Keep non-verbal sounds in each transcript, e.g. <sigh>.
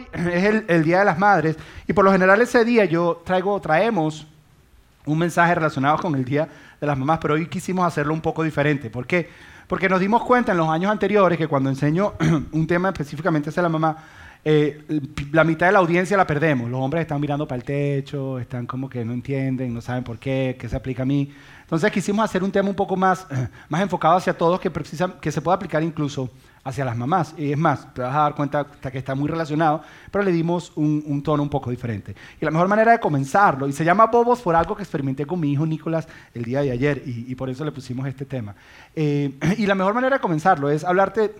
hoy <clears throat> es el, Día de las Madres y por lo general ese día yo traigo, traemos un mensaje relacionado con el Día de las Mamás, pero hoy quisimos hacerlo un poco diferente. ¿Por qué? Porque nos dimos cuenta en los años anteriores que cuando enseño <clears throat> un tema específicamente hacia la mamá, eh, la mitad de la audiencia la perdemos. Los hombres están mirando para el techo, están como que no entienden, no saben por qué, qué se aplica a mí. Entonces quisimos hacer un tema un poco más, <clears throat> más enfocado hacia todos, que, que se pueda aplicar incluso hacia las mamás. Y es más, te vas a dar cuenta que está muy relacionado, pero le dimos un, tono un poco diferente. Y la mejor manera de comenzarlo, y se llama Bobos por algo que experimenté con mi hijo Nicolás el día de ayer, y, por eso le pusimos este tema. Eh, <clears throat> y la mejor manera de comenzarlo es hablarte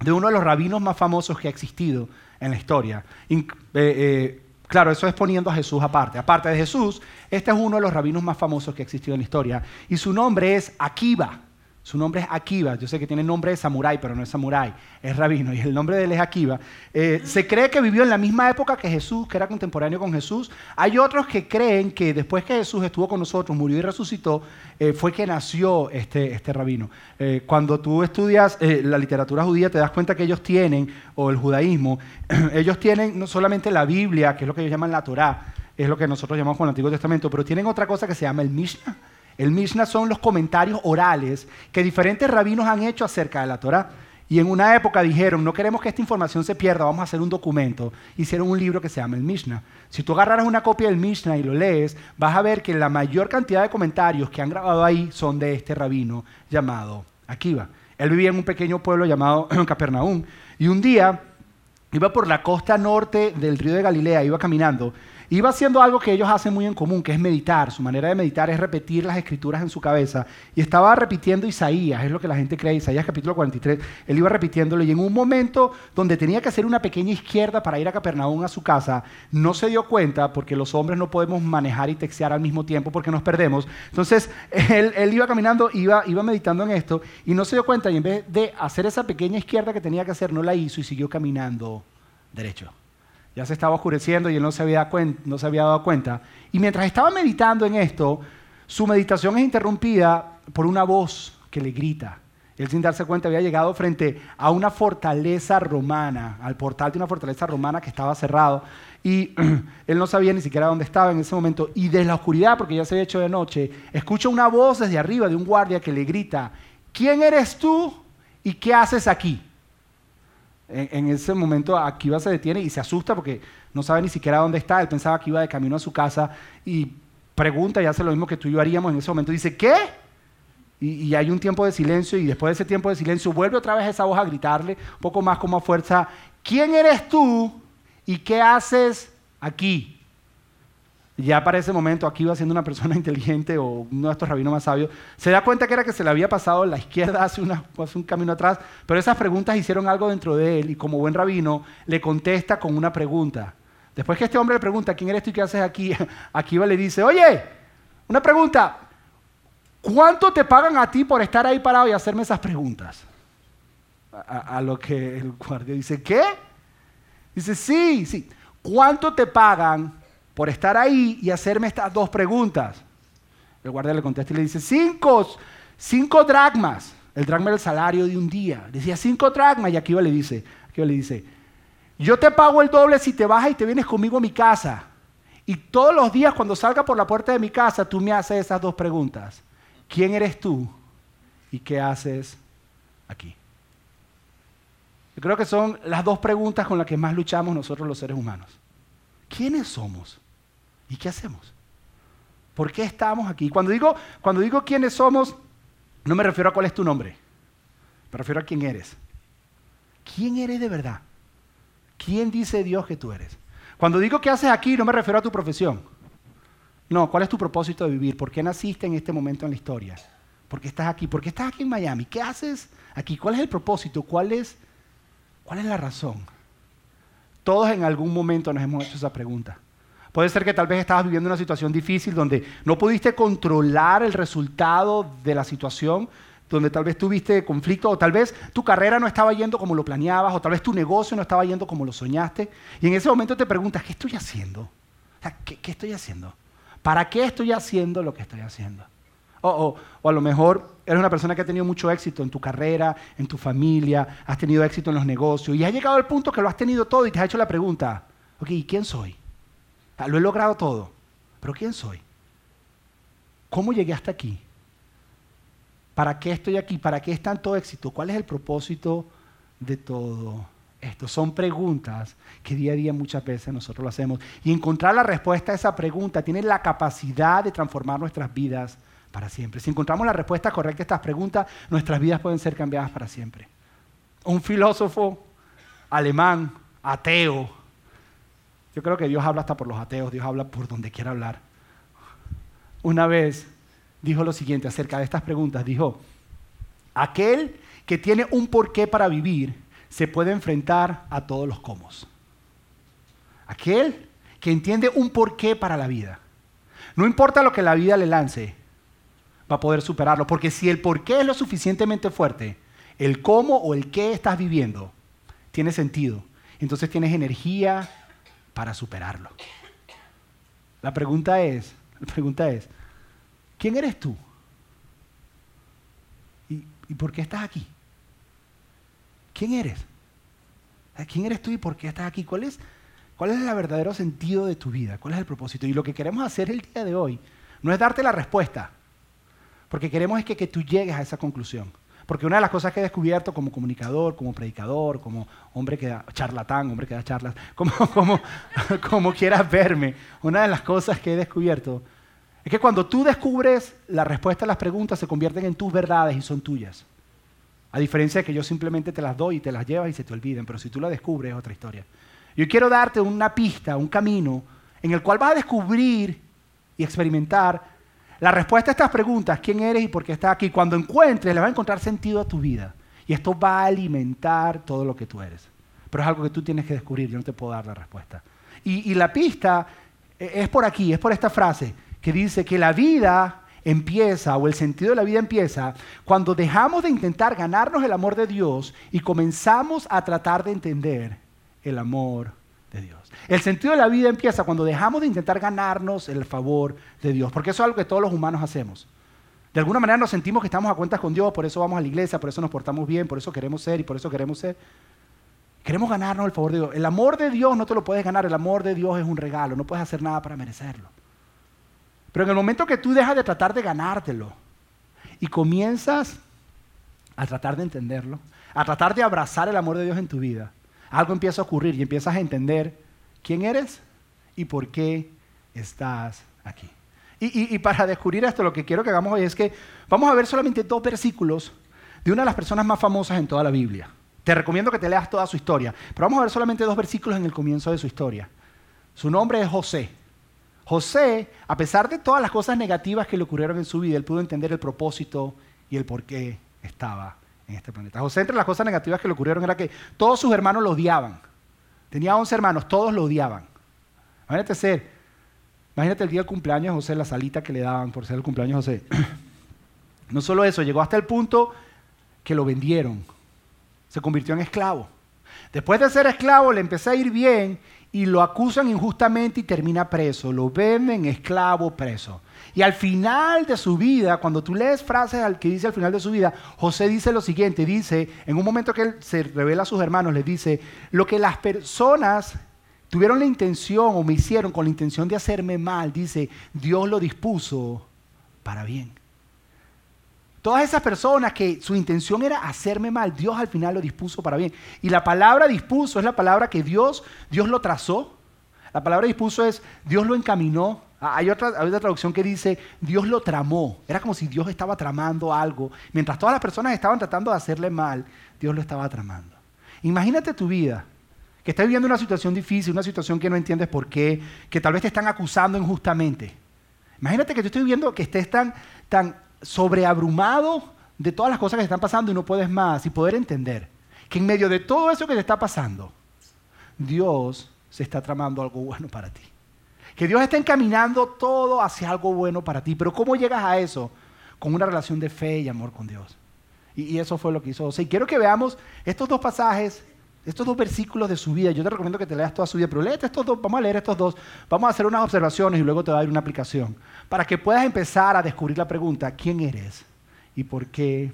de uno de los rabinos más famosos que ha existido en la historia. Eh, eh, claro, eso es poniendo a Jesús aparte. Aparte de Jesús, este es uno de los rabinos más famosos que ha existido en la historia. Y su nombre es Akiva. Su nombre es Akiva. Yo sé que tiene nombre de samurái, pero no es samurái, es rabino. Y el nombre de él es Akiva. Eh, se cree que vivió en la misma época que Jesús, que era contemporáneo con Jesús. Hay otros que creen que después que Jesús estuvo con nosotros, murió y resucitó, eh, fue que nació este, este rabino. Eh, cuando tú estudias la literatura judía, te das cuenta que ellos tienen, o el judaísmo, <clears throat> ellos tienen no solamente la Biblia, que es lo que ellos llaman la Torá, es lo que nosotros llamamos con el Antiguo Testamento, pero tienen otra cosa que se llama el Mishnah el Mishnah son los comentarios orales que diferentes rabinos han hecho acerca de la Torah. Y en una época dijeron, no queremos que esta información se pierda, vamos a hacer un documento. Hicieron un libro que se llama el Mishnah. Si tú agarraras una copia del Mishnah y lo lees, vas a ver que la mayor cantidad de comentarios que han grabado ahí son de este rabino llamado Akiva. Él vivía en un pequeño pueblo llamado <clears throat> Capernaum. Y un día iba por la costa norte del río de Galilea, iba caminando Iba haciendo algo que ellos hacen muy en común, que es meditar. Su manera de meditar es repetir las escrituras en su cabeza. Y estaba repitiendo Isaías, es lo que la gente cree, Isaías capítulo 43. Él iba repitiéndolo y en un momento donde tenía que hacer una pequeña izquierda para ir a Capernaum a su casa, no se dio cuenta porque los hombres no podemos manejar y textear al mismo tiempo porque nos perdemos. Entonces <laughs> él, iba caminando, iba, iba meditando en esto y no se dio cuenta y en vez de hacer esa pequeña izquierda que tenía que hacer, no la hizo y siguió caminando derecho. Ya se estaba oscureciendo y él no se, había dado cuenta. Y mientras estaba meditando en esto, su meditación es interrumpida por una voz que le grita. Él sin darse cuenta había llegado frente a una fortaleza romana, al portal de una fortaleza romana que estaba cerrado. Y <clears throat> él no sabía ni siquiera dónde estaba en ese momento. Y desde la oscuridad, porque ya se había hecho de noche, escucha una voz desde arriba de un guardia que le grita, ¿quién eres tú y qué haces aquí? En, ese momento Akiva se detiene y se asusta porque no sabe ni siquiera dónde está. Él pensaba que iba de camino a su casa y pregunta y hace lo mismo que tú y yo haríamos en ese momento. Dice, ¿qué? Y, hay un tiempo de silencio y después de ese tiempo de silencio vuelve otra vez esa voz a gritarle un poco más como a fuerza, ¿quién eres tú y qué haces aquí? Ya para ese momento aquí iba siendo una persona <laughs> inteligente o uno de estos rabinos más sabios, se da cuenta que era que se le había pasado la izquierda hace, un camino atrás, pero esas preguntas hicieron algo dentro de él y como buen rabino le contesta con una pregunta. Después que este hombre le pregunta, ¿quién eres tú y qué haces aquí? <laughs> Akiva le dice, oye, una pregunta, ¿cuánto te pagan a ti por estar ahí parado y hacerme esas preguntas? A lo que el guardia dice, ¿qué? Dice, sí, sí, ¿cuánto te pagan por estar ahí y hacerme estas dos preguntas. El guardia le contesta y le dice, cinco, cinco dracmas. El dracma era el salario de un día. Decía, cinco dracmas. Y aquí le dice, aquí le dice, yo te pago el doble si te vas y te vienes conmigo a mi casa. Y todos los días cuando salga por la puerta de mi casa, tú me haces esas dos preguntas. ¿Quién eres tú? ¿Y qué haces aquí? Yo creo que son las dos preguntas con las que más luchamos nosotros los seres humanos. ¿Quiénes somos? ¿Y qué hacemos? ¿Por qué estamos aquí? Cuando digo, cuando digo quiénes somos, no me refiero a cuál es tu nombre, me refiero a quién eres. ¿Quién eres de verdad? ¿Quién dice Dios que tú eres? Cuando digo qué haces aquí, no me refiero a tu profesión. No, ¿cuál es tu propósito de vivir? ¿Por qué naciste en este momento en la historia? ¿Por qué estás aquí? ¿Por qué estás aquí en Miami? ¿Qué haces aquí? ¿Cuál es el propósito? ¿Cuál es, cuál es la razón? Todos en algún momento nos hemos hecho esa pregunta. Puede ser que tal vez estabas viviendo una situación difícil donde no pudiste controlar el resultado de la situación, donde tal vez tuviste conflicto o tal vez tu carrera no estaba yendo como lo planeabas o tal vez tu negocio no estaba yendo como lo soñaste. Y en ese momento te preguntas, ¿qué estoy haciendo? ¿qué, ¿Qué estoy haciendo? ¿Para qué estoy haciendo lo que estoy haciendo? O, o, a lo mejor eres una persona que ha tenido mucho éxito en tu carrera, en tu familia, has tenido éxito en los negocios y has llegado al punto que lo has tenido todo y te has hecho la pregunta, ok, ¿y quién soy? Lo he logrado todo, pero ¿quién soy? ¿Cómo llegué hasta aquí? ¿Para qué estoy aquí? ¿Para qué es tanto éxito? ¿Cuál es el propósito de todo esto? Son preguntas que día a día muchas veces nosotros lo hacemos. Y encontrar la respuesta a esa pregunta tiene la capacidad de transformar nuestras vidas para siempre. Si encontramos la respuesta correcta a estas preguntas, nuestras vidas pueden ser cambiadas para siempre. Un filósofo alemán, ateo, yo creo que Dios habla hasta por los ateos, Dios habla por donde quiera hablar. Una vez dijo lo siguiente acerca de estas preguntas, dijo, aquel que tiene un porqué para vivir se puede enfrentar a todos los cómo. Aquel que entiende un porqué para la vida. No importa lo que la vida le lance, va a poder superarlo. Porque si el por qué es lo suficientemente fuerte, el cómo o el qué estás viviendo tiene sentido. Entonces tienes energía para superarlo. La pregunta es, la pregunta es, ¿quién eres tú? ¿Y, por qué estás aquí? ¿Quién eres? ¿Quién eres tú y por qué estás aquí? ¿Cuál es, ¿Cuál es el verdadero sentido de tu vida? ¿Cuál es el propósito? Y lo que queremos hacer el día de hoy no es darte la respuesta, porque queremos es que, que tú llegues a esa conclusión. Porque una de las cosas que he descubierto como comunicador, como predicador, como hombre que da charlatán, hombre que da charlas, <laughs> como, como, <laughs> como quieras verme, una de las cosas que he descubierto es que cuando tú descubres la respuesta a las preguntas se convierten en tus verdades y son tuyas. A diferencia de que yo simplemente te las doy y te las llevas y se te olviden, pero si tú la descubres es otra historia. Yo quiero darte una pista, un camino en el cual vas a descubrir y experimentar la respuesta a estas preguntas, quién eres y por qué estás aquí, cuando encuentres, le va a encontrar sentido a tu vida. Y esto va a alimentar todo lo que tú eres. Pero es algo que tú tienes que descubrir, yo no te puedo dar la respuesta. Y, y la pista eh, es por aquí, es por esta frase que dice que la vida empieza, o el sentido de la vida empieza, cuando dejamos de intentar ganarnos el amor de Dios y comenzamos a tratar de entender el amor El sentido de la vida empieza cuando dejamos de intentar ganarnos el favor de Dios, porque eso es algo que todos los humanos hacemos. De alguna manera nos sentimos que estamos a cuentas con Dios, por eso vamos a la iglesia, por eso nos portamos bien, por eso queremos ser y por eso queremos ser. Queremos ganarnos el favor de Dios. El amor de Dios no te lo puedes ganar, el amor de Dios es un regalo, no puedes hacer nada para merecerlo. Pero en el momento que tú dejas de tratar de ganártelo y comienzas a tratar de entenderlo, a tratar de abrazar el amor de Dios en tu vida, algo empieza a ocurrir y empiezas a entender quién eres y por qué estás aquí. Y, para descubrir esto, lo que quiero que hagamos hoy es que vamos a ver solamente dos versículos de una de las personas más famosas en toda la Biblia. Te recomiendo que te leas toda su historia, pero vamos a ver solamente dos versículos en el comienzo de su historia. Su nombre es José. José, a pesar de todas las cosas negativas que le ocurrieron en su vida, él pudo entender el propósito y el por qué estaba en este planeta. José, entre las cosas negativas que le ocurrieron era que todos sus hermanos lo odiaban. Tenía 11 hermanos, todos lo odiaban. Imagínate ser, imagínate el día del cumpleaños de José, la salita que le daban por ser el cumpleaños de José. <clears throat> No solo eso, llegó hasta el punto que lo vendieron. Se convirtió en esclavo. Después de ser esclavo le empezó a ir bien y lo acusan injustamente y termina preso. Lo venden esclavo preso. Y al final de su vida, cuando tú lees frases al que dice al final de su vida, José dice lo siguiente, dice, en un momento que él se revela a sus hermanos, les dice, lo que las personas tuvieron la intención o me hicieron con la intención de hacerme mal, dice, Dios lo dispuso para bien. Todas esas personas que su intención era hacerme mal, Dios al final lo dispuso para bien. Y la palabra dispuso es la palabra que Dios, Dios lo trazó. La palabra dispuso es Dios lo encaminó, Ah, hay otra, traducción que dice, Dios lo tramó. Era como si Dios estaba tramando algo. Mientras todas las personas estaban tratando de hacerle mal, Dios lo estaba tramando. Imagínate tu vida, que estás viviendo una situación difícil, una situación que no entiendes por qué, que tal vez te están acusando injustamente. Imagínate que yo estoy viendo que estés tan, tan sobreabrumado de todas las cosas que están pasando y no puedes más y poder entender que en medio de todo eso que te está pasando, Dios se está tramando algo bueno para ti. Que Dios está encaminando todo hacia algo bueno para ti. Pero ¿cómo llegas a eso? Con una relación de fe y amor con Dios. Y, eso fue lo que hizo José. Y quiero que veamos estos dos pasajes estos dos versículos de su vida. Yo te recomiendo que te leas toda su vida, pero léete estos dos, vamos a leer estos dos, vamos a hacer unas observaciones y luego te voy a dar una aplicación, para que puedas empezar a descubrir la pregunta, ¿quién eres y por qué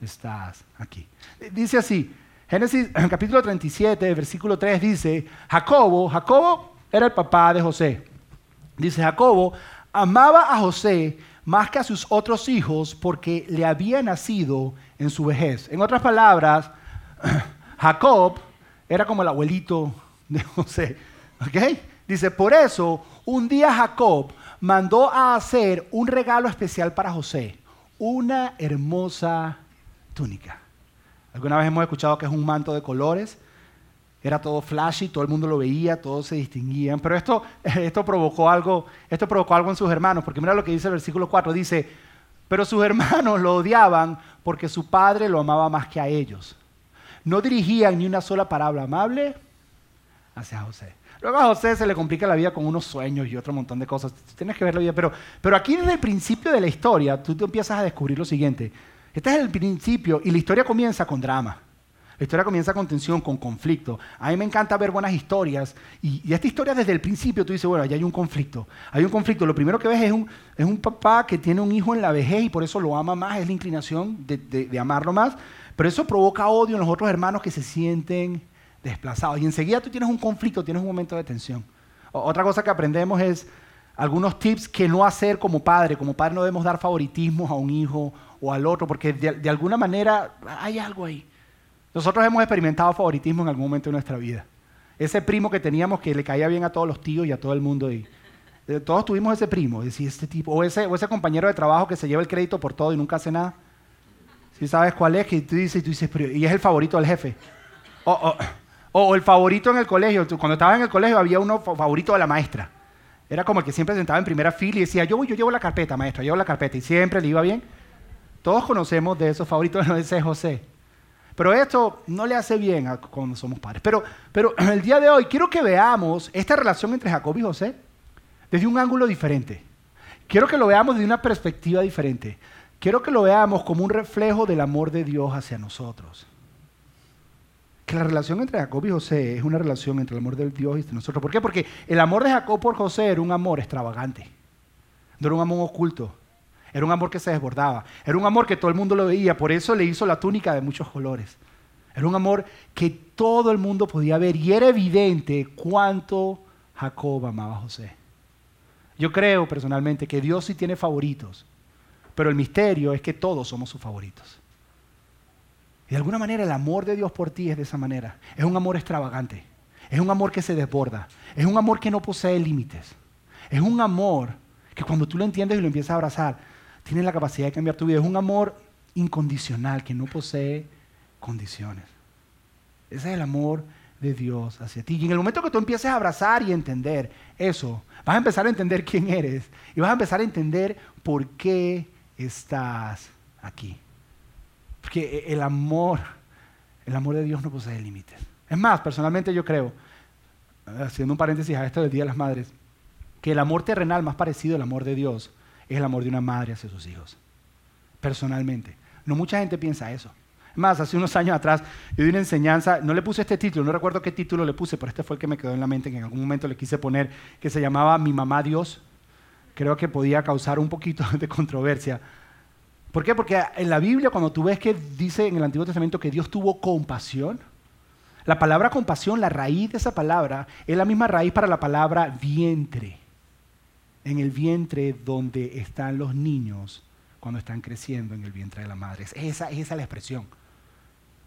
estás aquí? Dice así, Génesis <clears throat> capítulo 37, versículo 3 dice, Jacobo, Jacobo era el papá de José. Dice, Jacobo amaba a José más que a sus otros hijos porque le había nacido en su vejez. En otras palabras, <clears throat> Jacob era como el abuelito de José. ¿Ok? Dice, por eso un día Jacob mandó a hacer un regalo especial para José, una hermosa túnica. Alguna vez hemos escuchado que es un manto de colores, era todo flashy, todo el mundo lo veía, todos se distinguían, pero esto, <laughs> esto, provocó algo, esto provocó algo en sus hermanos, porque mira lo que dice el versículo 4, dice, pero sus hermanos lo odiaban porque su padre lo amaba más que a ellos no dirigían ni una sola palabra amable hacia José. Luego a José se le complica la vida con unos sueños y otro montón de cosas. Tienes que ver la. Pero, pero aquí desde el principio de la historia, tú te empiezas a descubrir lo siguiente. Este es el principio y la historia comienza con drama. La historia comienza con tensión, con conflicto. A mí me encanta ver buenas historias. Y, esta historia desde el principio tú dices, bueno, ya hay un conflicto. Hay un conflicto. Lo primero que ves es un, es un papá que tiene un hijo en la vejez y por eso lo ama más. Es la inclinación de, de amarlo más. Pero eso provoca odio en los otros hermanos que se sienten desplazados. Y enseguida tú tienes un conflicto, tienes un momento de tensión. otra cosa que aprendemos es algunos tips que no hacer como padre. Como padre no debemos dar favoritismos a un hijo o al otro, porque de, alguna manera hay algo ahí. Nosotros hemos experimentado favoritismo en algún momento de nuestra vida. Ese primo que teníamos que le caía bien a todos los tíos y a todo el mundo. Eh, todos tuvimos ese primo, este tipo, o ese, compañero de trabajo que se lleva el crédito por todo y nunca hace nada. Si sabes cuál es, que tú dices, tú dices, y es el favorito del jefe. O, el favorito en el colegio. Cuando estaba en el colegio había uno favorito de la maestra. Era como el que siempre sentaba en primera fila y decía, yo yo llevo la carpeta, maestra, llevo la carpeta. Y siempre le iba bien. Todos conocemos de esos favoritos <laughs> de ese José. Pero esto no le hace bien a cuando somos padres. Pero, pero <clears throat> el día de hoy quiero que veamos esta relación entre Jacob y José desde un ángulo diferente. Quiero que lo veamos desde una perspectiva diferente quiero que lo veamos como un reflejo del amor de Dios hacia nosotros. Que la relación entre Jacob y José es una relación entre el amor de Dios y nosotros. ¿Por qué? Porque el amor de Jacob por José era un amor extravagante. No era un amor oculto. Era un amor que se desbordaba. Era un amor que todo el mundo lo veía. Por eso le hizo la túnica de muchos colores. Era un amor que todo el mundo podía ver. Y era evidente cuánto Jacob amaba a José. Yo creo personalmente que Dios sí tiene favoritos. Pero el misterio es que todos somos sus favoritos. Y de alguna manera el amor de Dios por ti es de esa manera. Es un amor extravagante. Es un amor que se desborda. Es un amor que no posee límites. Es un amor que cuando tú lo entiendes y lo empiezas a abrazar, tiene la capacidad de cambiar tu vida. Es un amor incondicional que no posee condiciones. Ese es el amor de Dios hacia ti. Y en el momento que tú empieces a abrazar y entender eso, vas a empezar a entender <laughs> quién eres y vas a empezar a entender por qué estás aquí. Porque el amor, el amor de Dios no posee límites. Es más, personalmente yo creo, haciendo un paréntesis a esto del Día de las Madres, que el amor terrenal más parecido al amor de Dios es el amor de una madre hacia sus hijos. Personalmente. No mucha gente piensa eso. Es más, hace unos años atrás yo di una enseñanza, no le puse este título, no recuerdo qué título le puse, pero este fue el que me quedó en la mente, que en algún momento le quise poner, que se llamaba Mi mamá Dios creo que podía causar un poquito <laughs> de controversia. ¿Por qué? Porque en la Biblia, cuando tú ves que dice en el Antiguo Testamento que Dios tuvo compasión, la palabra compasión, la raíz de esa palabra, es la misma raíz para la palabra vientre. En el vientre donde están los niños cuando están creciendo en el vientre de la madre. Esa, esa es la expresión.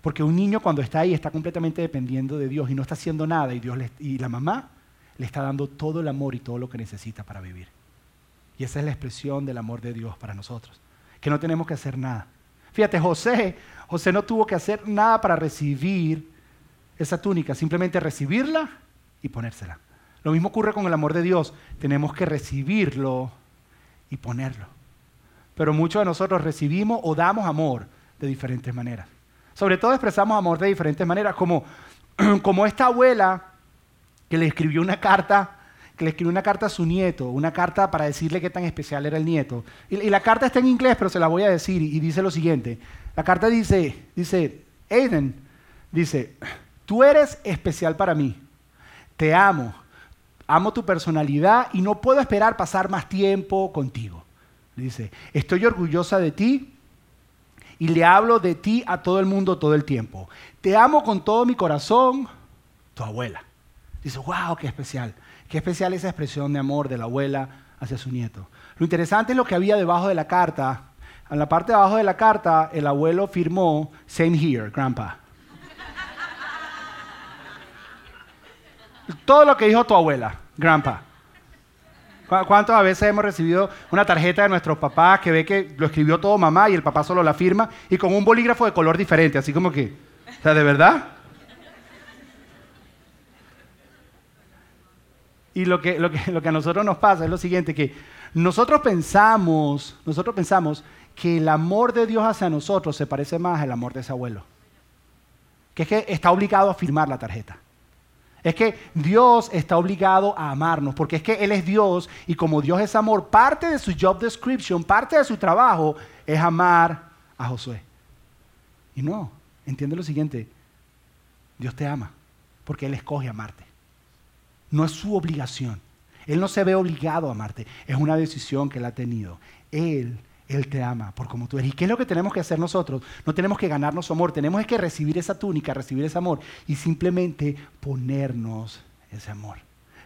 Porque un niño cuando está ahí está completamente dependiendo de Dios y no está haciendo nada y, Dios y la mamá le está dando todo el amor y todo lo que necesita para vivir. Y esa es la expresión del amor de Dios para nosotros, que no tenemos que hacer nada. Fíjate, José, José no tuvo que hacer nada para recibir esa túnica, simplemente recibirla y ponérsela. Lo mismo ocurre con el amor de Dios, tenemos que recibirlo y ponerlo. Pero muchos de nosotros recibimos o damos amor de diferentes maneras. Sobre todo expresamos amor de diferentes maneras, como, <clears throat> como esta abuela que le escribió una carta que le escribió una carta a su nieto, una carta para decirle qué tan especial era el nieto. Y, la carta está en inglés, pero se la voy a decir y, dice lo siguiente. La carta dice, dice, Aiden, dice, tú eres especial para mí. Te amo. Amo tu personalidad y no puedo esperar pasar más tiempo contigo. Dice, estoy orgullosa de ti y le hablo de ti a todo el mundo todo el tiempo. Te amo con todo mi corazón, tu abuela. Dice, wow, qué especial. Qué especial esa expresión de amor de la abuela hacia su nieto. Lo interesante es lo que había debajo de la carta. En la parte de abajo de la carta, el abuelo firmó, same here, grandpa. Todo lo que dijo tu abuela, grandpa. ¿Cuántas veces hemos recibido una tarjeta de nuestros papás que ve que lo escribió todo mamá y el papá solo la firma y con un bolígrafo de color diferente, así como que, o sea, ¿de verdad? Y lo que, lo que, lo que a nosotros nos pasa es lo siguiente, que nosotros pensamos, nosotros pensamos que el amor de Dios hacia nosotros se parece más al amor de ese abuelo. Que es que está obligado a firmar la tarjeta. Es que Dios está obligado a amarnos, porque es que Él es Dios y como Dios es amor, parte de su job description, parte de su trabajo es amar a Josué. Y no, entiende lo siguiente, Dios te ama, porque Él escoge amarte. No es su obligación. Él no se ve obligado a amarte. Es una decisión que Él ha tenido. Él, Él te ama por como tú eres. ¿Y qué es lo que tenemos que hacer nosotros? No tenemos que ganarnos su amor. Tenemos que recibir esa túnica, recibir ese amor y simplemente ponernos ese amor.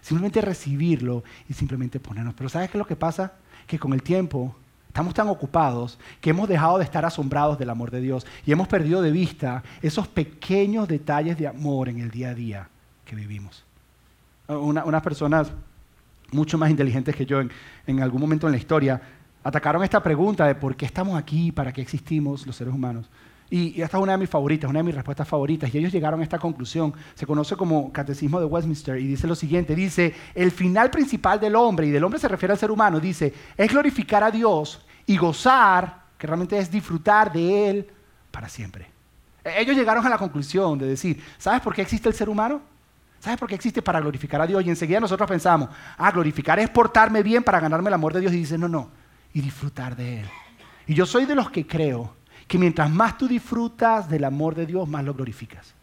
Simplemente recibirlo y simplemente ponernos. Pero ¿sabes qué es lo que pasa? Que con el tiempo estamos tan ocupados que hemos dejado de estar asombrados del amor de Dios y hemos perdido de vista esos pequeños detalles de amor en el día a día que vivimos. unas personas mucho más inteligentes que yo en, algún momento en la historia, atacaron esta pregunta de por qué estamos aquí, para qué existimos los seres humanos. Y, esta es una de mis favoritas, una de mis respuestas favoritas. Y ellos llegaron a esta conclusión. Se conoce como Catecismo de Westminster y dice lo siguiente. Dice, el final principal del hombre, y del hombre se refiere al ser humano, dice, es glorificar a Dios y gozar, que realmente es disfrutar de Él para siempre. E, ellos llegaron a la conclusión de decir, ¿sabes por qué existe el ser humano? ¿Sabes por qué existe? Para glorificar a Dios. Y enseguida nosotros pensamos, ah, glorificar es portarme bien para ganarme el amor de Dios. Y dice, no, no, y disfrutar de Él. Y yo soy de los que creo que mientras más tú disfrutas del amor de Dios, más lo glorificas.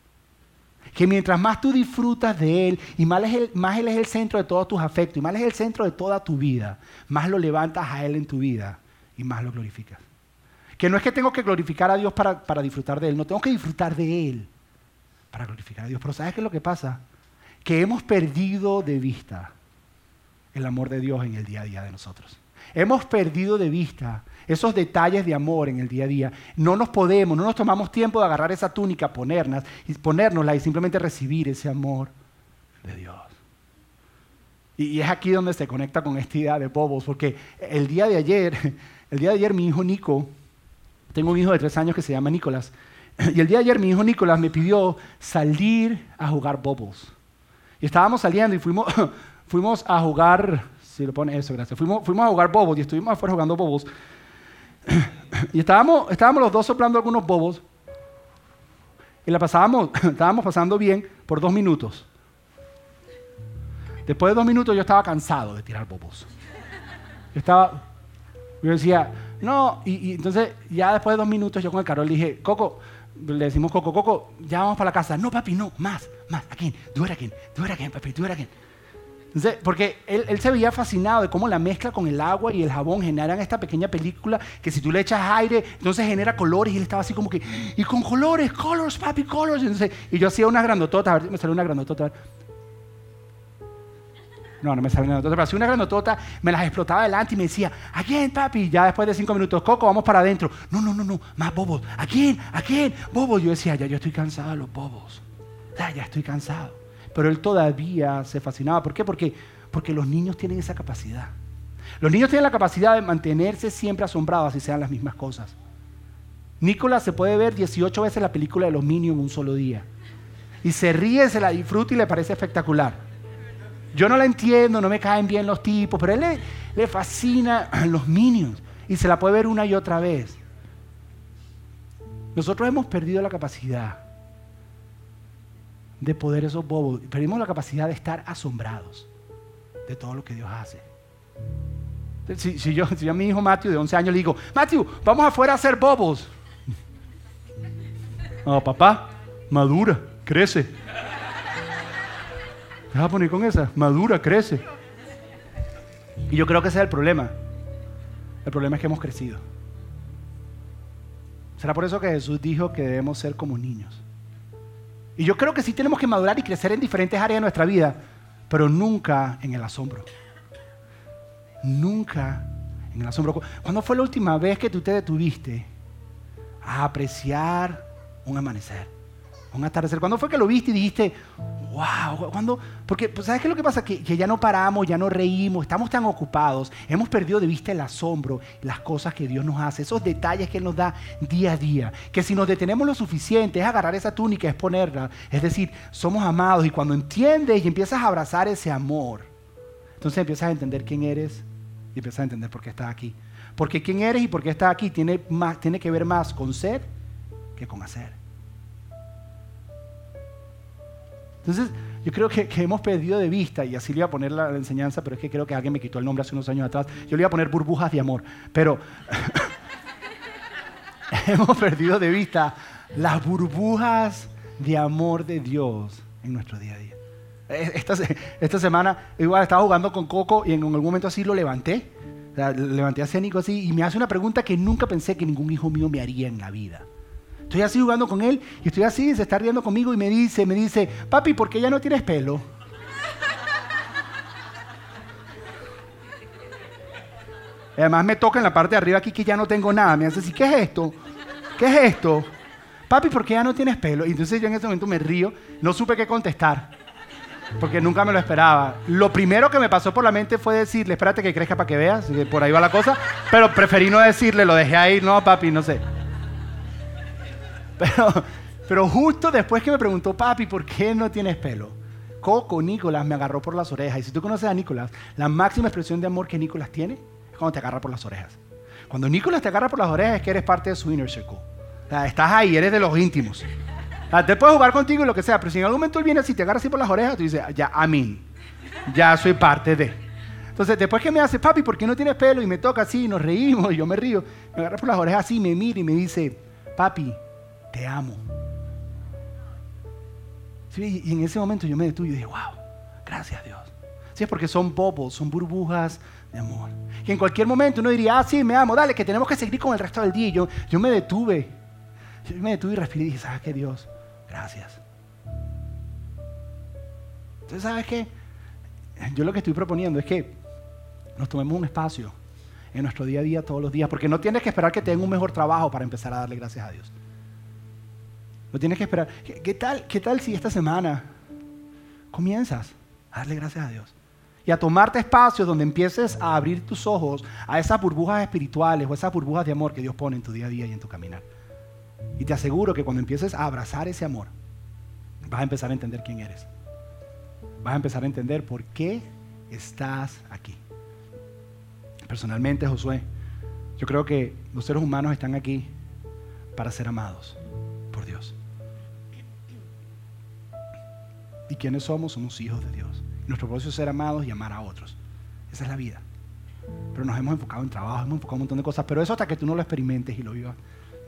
Que mientras más tú disfrutas de Él y más, más Él es el centro de todos tus afectos y más Él es el centro de toda tu vida, más lo levantas a Él en tu vida y más lo glorificas. Que no es que tengo que glorificar a Dios para, para disfrutar de Él, no tengo que disfrutar de Él para glorificar a Dios. Pero ¿sabes qué es lo que pasa? que hemos perdido de vista el amor de Dios en el día a día de nosotros. Hemos perdido de vista esos detalles de amor en el día a día. No nos podemos, no nos tomamos tiempo de agarrar esa túnica, ponernos, y y simplemente recibir ese amor de Dios. Y, es aquí donde se conecta con esta idea de bobos, porque el día de ayer, <laughs> el día de ayer mi hijo Nico, tengo un hijo de tres años que se llama Nicolás, <clears throat> y el día de ayer mi hijo Nicolás me pidió salir a jugar bobos. Y estábamos saliendo y fuimos, <laughs> fuimos a jugar, si lo pone eso, gracias, fuimos, fuimos a jugar bobos y estuvimos afuera jugando bobos. <clears throat> Y estábamos, estábamos los dos soplando algunos bobos y la pasábamos, <clears throat> estábamos pasando bien por dos minutos. Después de dos minutos yo estaba cansado de tirar bobos. Yo estaba, yo decía, no, y, y entonces ya después de dos minutos yo con el Carol dije, Coco, le decimos Coco, Coco, ya vamos para la casa. No, papi, no, más, más, again, do it again, do it papi, do it. Entonces, porque él, se veía fascinado de cómo la mezcla con el agua y el jabón generan esta pequeña película que si tú le echas aire, entonces genera colores y él estaba así como que, y con colores, colors, papi, colors. Entonces, y yo hacía una grandotota, a ver, me salió una grandotota. No, no me salió una grandotota, pero hacía una grandotota, me las explotaba delante y me decía, ¿a quién, papi? Ya después de cinco minutos, Coco, vamos para adentro. No, no, no, no, más bobos. ¿A quién? ¿A quién? Bobos. Yo decía, ya yo estoy cansado de los bobos. Ya, ya estoy cansado. Pero él todavía se fascinaba. ¿Por qué? Porque, porque los niños tienen esa capacidad. Los niños tienen la capacidad de mantenerse siempre asombrados si sean las mismas cosas. Nicolás se puede ver 18 veces la película de los Minions en un solo día. Y se ríe, se la disfruta y le parece espectacular. Yo no la entiendo, no me caen bien los tipos, pero él le, fascina <clears throat> los Minions y se la puede ver una y otra vez. Nosotros hemos perdido la capacidad de poder esos bobos, perdimos la capacidad de estar asombrados de todo lo que Dios hace. Si, yo, si yo a mi hijo Matthew de 11 años le digo, Matthew, vamos afuera a hacer bobos. <laughs> No, papá, madura, crece. ¿Te vas a poner con esa? Madura, crece. Y yo creo que ese es el problema. El problema es que hemos crecido. Será por eso que Jesús dijo que debemos ser como niños. Y yo creo que sí tenemos que madurar y crecer en diferentes áreas de nuestra vida, pero nunca en el asombro. Nunca en el asombro. ¿Cuándo fue la última vez que tú te detuviste a apreciar un amanecer? Un atardecer. ¿Cuándo fue que lo viste y dijiste, wow? ¿Cuándo? Porque, pues, ¿sabes qué es lo que pasa? Que, ya no paramos, ya no reímos, estamos tan ocupados, hemos perdido de vista el asombro, las cosas que Dios nos hace, esos detalles que Él nos da día a día. Que si nos detenemos lo suficiente es agarrar esa túnica, es ponerla. Es decir, somos amados y cuando entiendes y empiezas a abrazar ese amor, entonces empiezas a entender quién eres y empiezas a entender por qué estás aquí. Porque quién eres y por qué estás aquí tiene, más, tiene que ver más con ser que con hacer. Entonces, yo creo que, hemos perdido de vista, y así le iba a poner la, enseñanza, pero es que creo que alguien me quitó el nombre hace unos años atrás. Yo le iba a poner burbujas de amor, pero <laughs> hemos perdido de vista las burbujas de amor de Dios en nuestro día a día. Esta, esta semana igual estaba jugando con Coco y en algún momento así lo levanté. levanté a Nico así y me hace una pregunta que nunca pensé que ningún hijo mío me haría en la vida. Estoy así jugando con él y estoy así, se está riendo conmigo y me dice, me dice, papi, ¿por qué ya no tienes pelo? Además me toca en la parte de arriba aquí que ya no tengo nada. Me hace así, ¿qué es esto? ¿Qué es esto? Papi, ¿por qué ya no tienes pelo? Y entonces yo en ese momento me río, no supe qué contestar, porque nunca me lo esperaba. Lo primero que me pasó por la mente fue decirle, espérate que crezca para que veas, por ahí va la cosa, pero preferí no decirle, lo dejé ahí, no, papi, no sé. Pero, pero justo después que me preguntó, papi, ¿por qué no tienes pelo? Coco, Nicolás, me agarró por las orejas. Y si tú conoces a Nicolás, la máxima expresión de amor que Nicolás tiene es cuando te agarra por las orejas. Cuando Nicolás te agarra por las orejas es que eres parte de su inner circle. O sea, estás ahí, eres de los íntimos. O sea, te puede jugar contigo y lo que sea, pero si en algún momento él viene así, te agarra así por las orejas, tú dices, ya, amén. Ya soy parte de. Entonces, después que me hace, papi, ¿por qué no tienes pelo? Y me toca así, nos reímos, y yo me río. Me agarra por las orejas así, me mira y me dice, papi, te amo. y en ese momento yo me detuve y dije, wow, gracias Dios. Sí, es porque son bobos, son burbujas de amor. Y en cualquier momento uno diría, ah, sí, me amo, dale, que tenemos que seguir con el resto del día. yo, yo me detuve. Yo me detuve y respiré y dije, ¿sabes qué, Dios? Gracias. Entonces, ¿sabes qué? Yo lo que estoy proponiendo es que nos tomemos un espacio en nuestro día a día todos los días, porque no tienes que esperar que tenga un mejor trabajo para empezar a darle gracias a Dios. No tienes que esperar. ¿Qué, tal, ¿Qué tal si esta semana comienzas a darle gracias a Dios? Y a tomarte espacios donde empieces a abrir tus ojos a esas burbujas espirituales o esas burbujas de amor que Dios pone en tu día a día y en tu caminar. Y te aseguro que cuando empieces a abrazar ese amor, vas a empezar a entender quién eres. Vas a empezar a entender por qué estás aquí. Personalmente, Josué, yo creo que los seres humanos están aquí para ser amados ¿Y quiénes somos? Somos hijos de Dios. nuestro propósito es ser amados y amar a otros. Esa es la vida. Pero nos hemos enfocado en trabajo, hemos enfocado en un montón de cosas, pero eso hasta que tú no lo experimentes y lo vivas,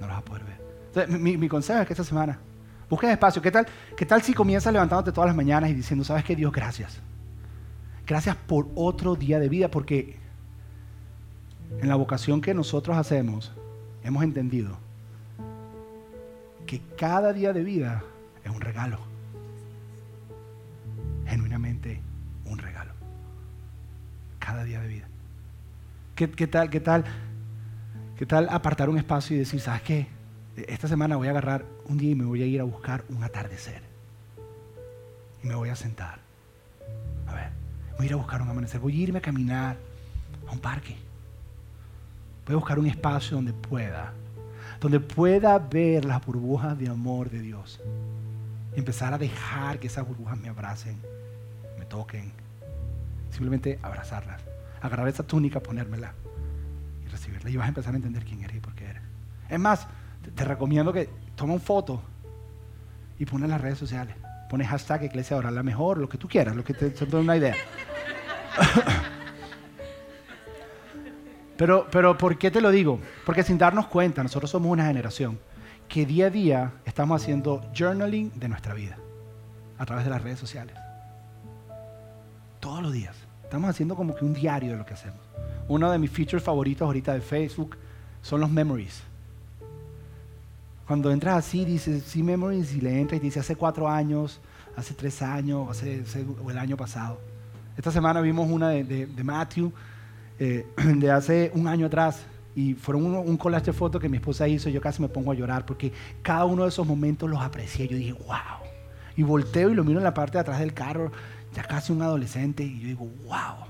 no lo vas a poder ver. Entonces, mi, consejo es que esta semana busques espacio. ¿Qué tal, ¿Qué tal si comienzas levantándote todas las mañanas y diciendo, sabes qué, Dios, gracias? Gracias por otro día de vida, porque en la vocación que nosotros hacemos, hemos entendido que cada día de vida es un regalo genuinamente un regalo. Cada día de vida. ¿Qué, tal, qué tal, qué tal apartar un espacio y decir, ¿sabes qué? Esta semana voy a agarrar un día y me voy a ir a buscar un atardecer. Y me voy a sentar. A ver, voy a ir a buscar un amanecer. Voy a irme a caminar a un parque. Voy a buscar un espacio donde pueda, donde pueda ver las burbujas de amor de Dios. Empezar a dejar que esas burbujas me abracen toquen. Simplemente abrazarlas. Agarrar esa túnica, ponérmela y recibirla. Y vas a empezar a entender quién eres y por qué eres. Es más, te, recomiendo que toma una foto y ponla en las redes sociales. Pones hashtag iglesia ahora la mejor, lo que tú quieras, lo que te, te una idea. pero, pero, ¿por qué te lo digo? Porque sin darnos cuenta, nosotros somos una generación que día a día estamos haciendo journaling de nuestra vida a través de las redes sociales. Todos los días. Estamos haciendo como que un diario de lo que hacemos. Uno de mis features favoritos ahorita de Facebook son los memories. Cuando entras así, dices, sí, memories, y le entras y dice, hace cuatro años, hace tres años, hace, o el año pasado. Esta semana vimos una de, Matthew, eh, <clears throat> de hace un año atrás, y fueron un, un, collage de fotos que mi esposa hizo y yo casi me pongo a llorar porque cada uno de esos momentos los aprecié. Yo dije, wow. Y volteo y lo miro en la parte de atrás del carro, ya casi un adolescente, y yo digo, wow.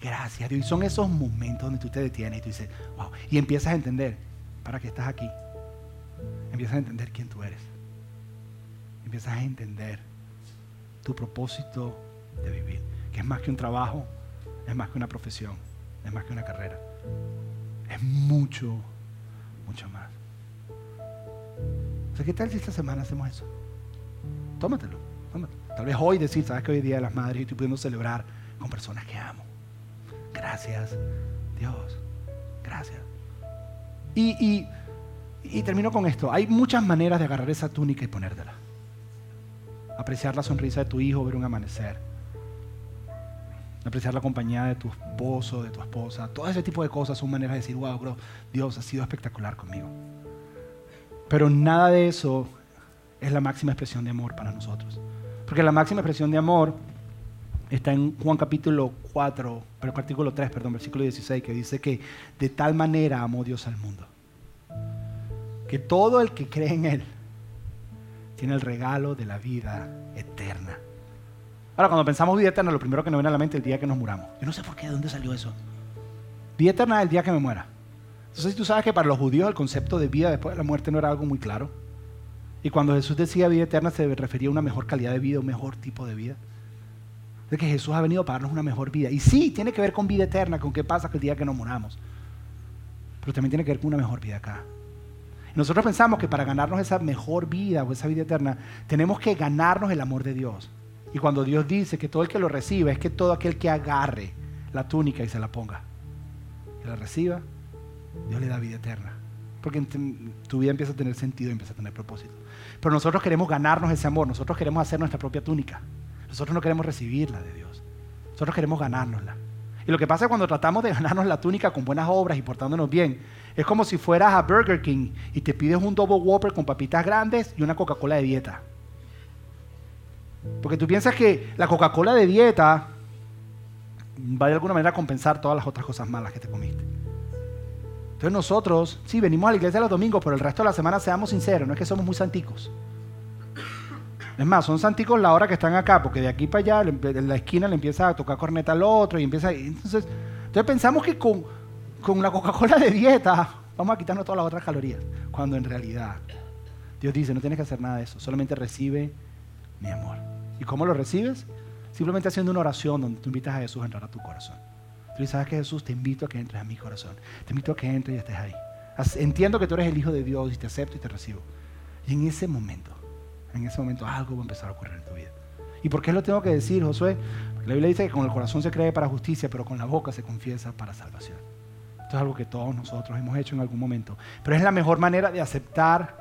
Gracias Dios. Y son esos momentos donde tú te detienes y tú dices, wow. Y empiezas a entender, ¿para qué estás aquí? Empiezas a entender quién tú eres. Empiezas a entender tu propósito de vivir. Que es más que un trabajo, es más que una profesión, es más que una carrera. Es mucho, mucho más. O sea, ¿qué tal si esta semana hacemos eso? Tómatelo, tómatelo. Tal vez hoy decir, sabes que hoy es Día de las Madres y estoy pudiendo celebrar con personas que amo. Gracias, Dios. Gracias. Y, termino con esto. Hay muchas maneras de agarrar esa túnica y ponértela. Apreciar la sonrisa de tu hijo, ver un amanecer. Apreciar la compañía de tu esposo, de tu esposa. Todo ese tipo de cosas son maneras de decir, wow, bro, Dios ha sido espectacular conmigo. Pero nada de eso es la máxima expresión de amor para nosotros. Porque la máxima expresión de amor está en Juan capítulo 4, pero artículo 3, perdón, versículo 16, que dice que de tal manera amó Dios al mundo. Que todo el que cree en Él tiene el regalo de la vida eterna. Ahora, cuando pensamos vida eterna, lo primero que nos viene a la mente es el día que nos muramos. Yo no sé por qué, ¿de dónde salió eso? Vida eterna es el día que me muera. Entonces, tú sabes que para los judíos el concepto de vida después de la muerte no era algo muy claro. Y cuando Jesús decía vida eterna se refería a una mejor calidad de vida, un mejor tipo de vida. De que Jesús ha venido para darnos una mejor vida. Y sí, tiene que ver con vida eterna, con qué pasa el día que nos moramos. Pero también tiene que ver con una mejor vida acá. Nosotros pensamos que para ganarnos esa mejor vida o esa vida eterna, tenemos que ganarnos el amor de Dios. Y cuando Dios dice que todo el que lo reciba es que todo aquel que agarre la túnica y se la ponga, que la reciba, Dios le da vida eterna. Porque tu vida empieza a tener sentido y empieza a tener propósito. Pero nosotros queremos ganarnos ese amor, nosotros queremos hacer nuestra propia túnica. Nosotros no queremos recibirla de Dios. Nosotros queremos ganárnosla. Y lo que pasa es cuando tratamos de ganarnos la túnica con buenas obras y portándonos bien, es como si fueras a Burger King y te pides un Double Whopper con papitas grandes y una Coca-Cola de dieta. Porque tú piensas que la Coca-Cola de dieta va de alguna manera a compensar todas las otras cosas malas que te comiste. Entonces nosotros, sí, venimos a la iglesia los domingos, pero el resto de la semana, seamos sinceros, no es que somos muy santicos. Es más, son santicos la hora que están acá, porque de aquí para allá, en la esquina le empieza a tocar corneta al otro y empieza... Entonces, entonces pensamos que con, con la Coca-Cola de dieta vamos a quitarnos todas las otras calorías, cuando en realidad Dios dice, no tienes que hacer nada de eso, solamente recibe mi amor. ¿Y cómo lo recibes? Simplemente haciendo una oración donde tú invitas a Jesús a entrar a tu corazón. Tú sabes que Jesús, te invito a que entres a mi corazón. Te invito a que entres y estés ahí. Entiendo que tú eres el Hijo de Dios y te acepto y te recibo. Y en ese momento, en ese momento algo va a empezar a ocurrir en tu vida. ¿Y por qué lo tengo que decir, Josué? Porque la Biblia dice que con el corazón se cree para justicia, pero con la boca se confiesa para salvación. Esto es algo que todos nosotros hemos hecho en algún momento. Pero es la mejor manera de aceptar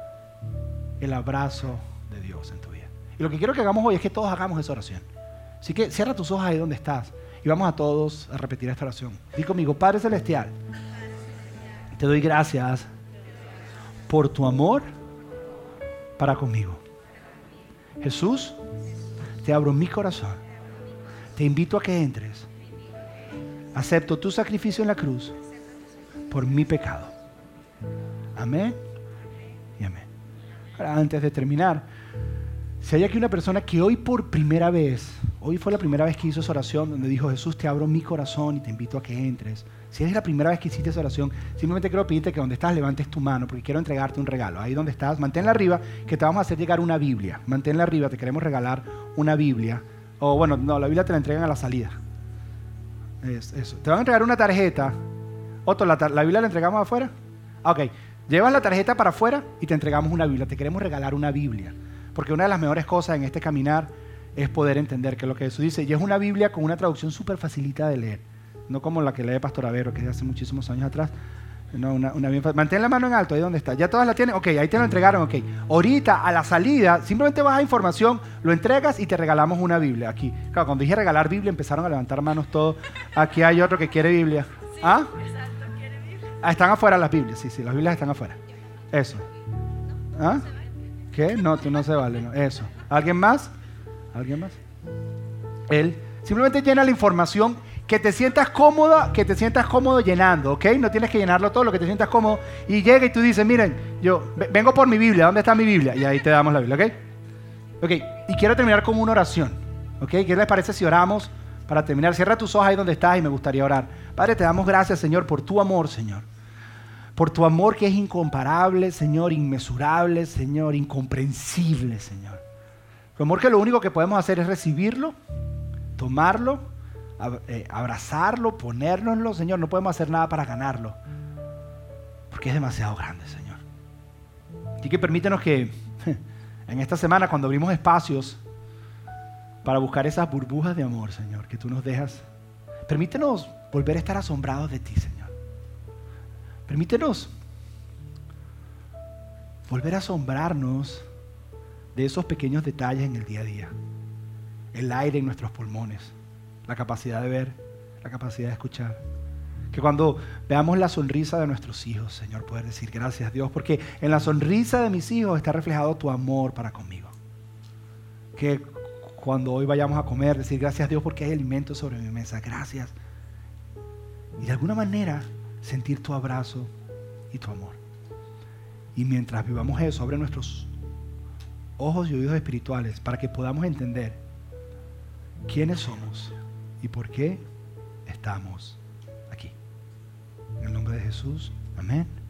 el abrazo de Dios en tu vida. Y lo que quiero que hagamos hoy es que todos hagamos esa oración. Así que cierra tus ojos ahí donde estás. Y vamos a todos a repetir esta oración. Dí conmigo, Padre Celestial, te doy gracias por tu amor para conmigo. Jesús, te abro mi corazón. Te invito a que entres. Acepto tu sacrificio en la cruz por mi pecado. Amén y amén. Ahora, antes de terminar, si hay aquí una persona que hoy por primera vez, hoy fue la primera vez que hizo esa oración donde dijo, Jesús, te abro mi corazón y te invito a que entres. Si es la primera vez que hiciste esa oración, simplemente quiero pedirte que donde estás levantes tu mano porque quiero entregarte un regalo. Ahí donde estás, manténla arriba, que te vamos a hacer llegar una Biblia. Manténla arriba, te queremos regalar una Biblia. O bueno, no, la Biblia te la entregan a la salida. eso. Te van a entregar una tarjeta. Otro, ¿la, la Biblia la entregamos afuera? Ok, llevas la tarjeta para afuera y te entregamos una Biblia. Te queremos regalar una Biblia. Porque una de las mejores cosas en este caminar es poder entender qué es lo que Jesús dice. Y es una Biblia con una traducción súper facilita de leer. No como la que lee Pastor Avero, que es de hace muchísimos años atrás. No, una, una bien. Mantén la mano en alto, ahí donde está. ¿Ya todas la tienen? Ok, ahí te lo entregaron, ok. Ahorita, a la salida, simplemente vas a información, lo entregas y te regalamos una Biblia. Aquí. Claro, cuando dije regalar Biblia, empezaron a levantar manos todos. Aquí hay otro que quiere Biblia. ¿Ah? Ah, están afuera las Biblias, sí, sí, las Biblias están afuera. Eso. ¿Ah? ¿Qué? No, tú no se vale. Eso. ¿Alguien más? ¿Alguien más? Él simplemente llena la información que te sientas cómoda, que te sientas cómodo llenando, ¿ok? No tienes que llenarlo todo, lo que te sientas cómodo. Y llega y tú dices, miren, yo vengo por mi Biblia, ¿dónde está mi Biblia? Y ahí te damos la Biblia, ¿ok? Ok, y quiero terminar con una oración, ¿ok? ¿Qué les parece si oramos para terminar? Cierra tus ojos ahí donde estás y me gustaría orar. Padre, te damos gracias, Señor, por tu amor, Señor. Por tu amor que es incomparable, Señor, inmesurable, Señor, incomprensible, Señor. Tu amor que lo único que podemos hacer es recibirlo, tomarlo eh, abrazarlo, ponérnoslo, Señor. No podemos hacer nada para ganarlo. Porque es demasiado grande, Señor. Y que permítenos que <laughs> en esta semana, cuando abrimos espacios para buscar esas burbujas de amor, Señor, que tú nos dejas, permítenos volver a estar asombrados de ti, Señor. Permítenos volver a asombrarnos de esos pequeños detalles en el día a día. El aire en nuestros pulmones la capacidad de ver, la capacidad de escuchar. Que cuando veamos la sonrisa de nuestros hijos, Señor, poder decir gracias Dios, porque en la sonrisa de mis hijos está reflejado tu amor para conmigo. Que cuando hoy vayamos a comer, decir gracias Dios porque hay alimento sobre mi mesa, gracias. Y de alguna manera sentir tu abrazo y tu amor. Y mientras vivamos eso, abre nuestros ojos y oídos espirituales para que podamos entender quiénes somos y por qué estamos aquí. En el nombre de Jesús, amén.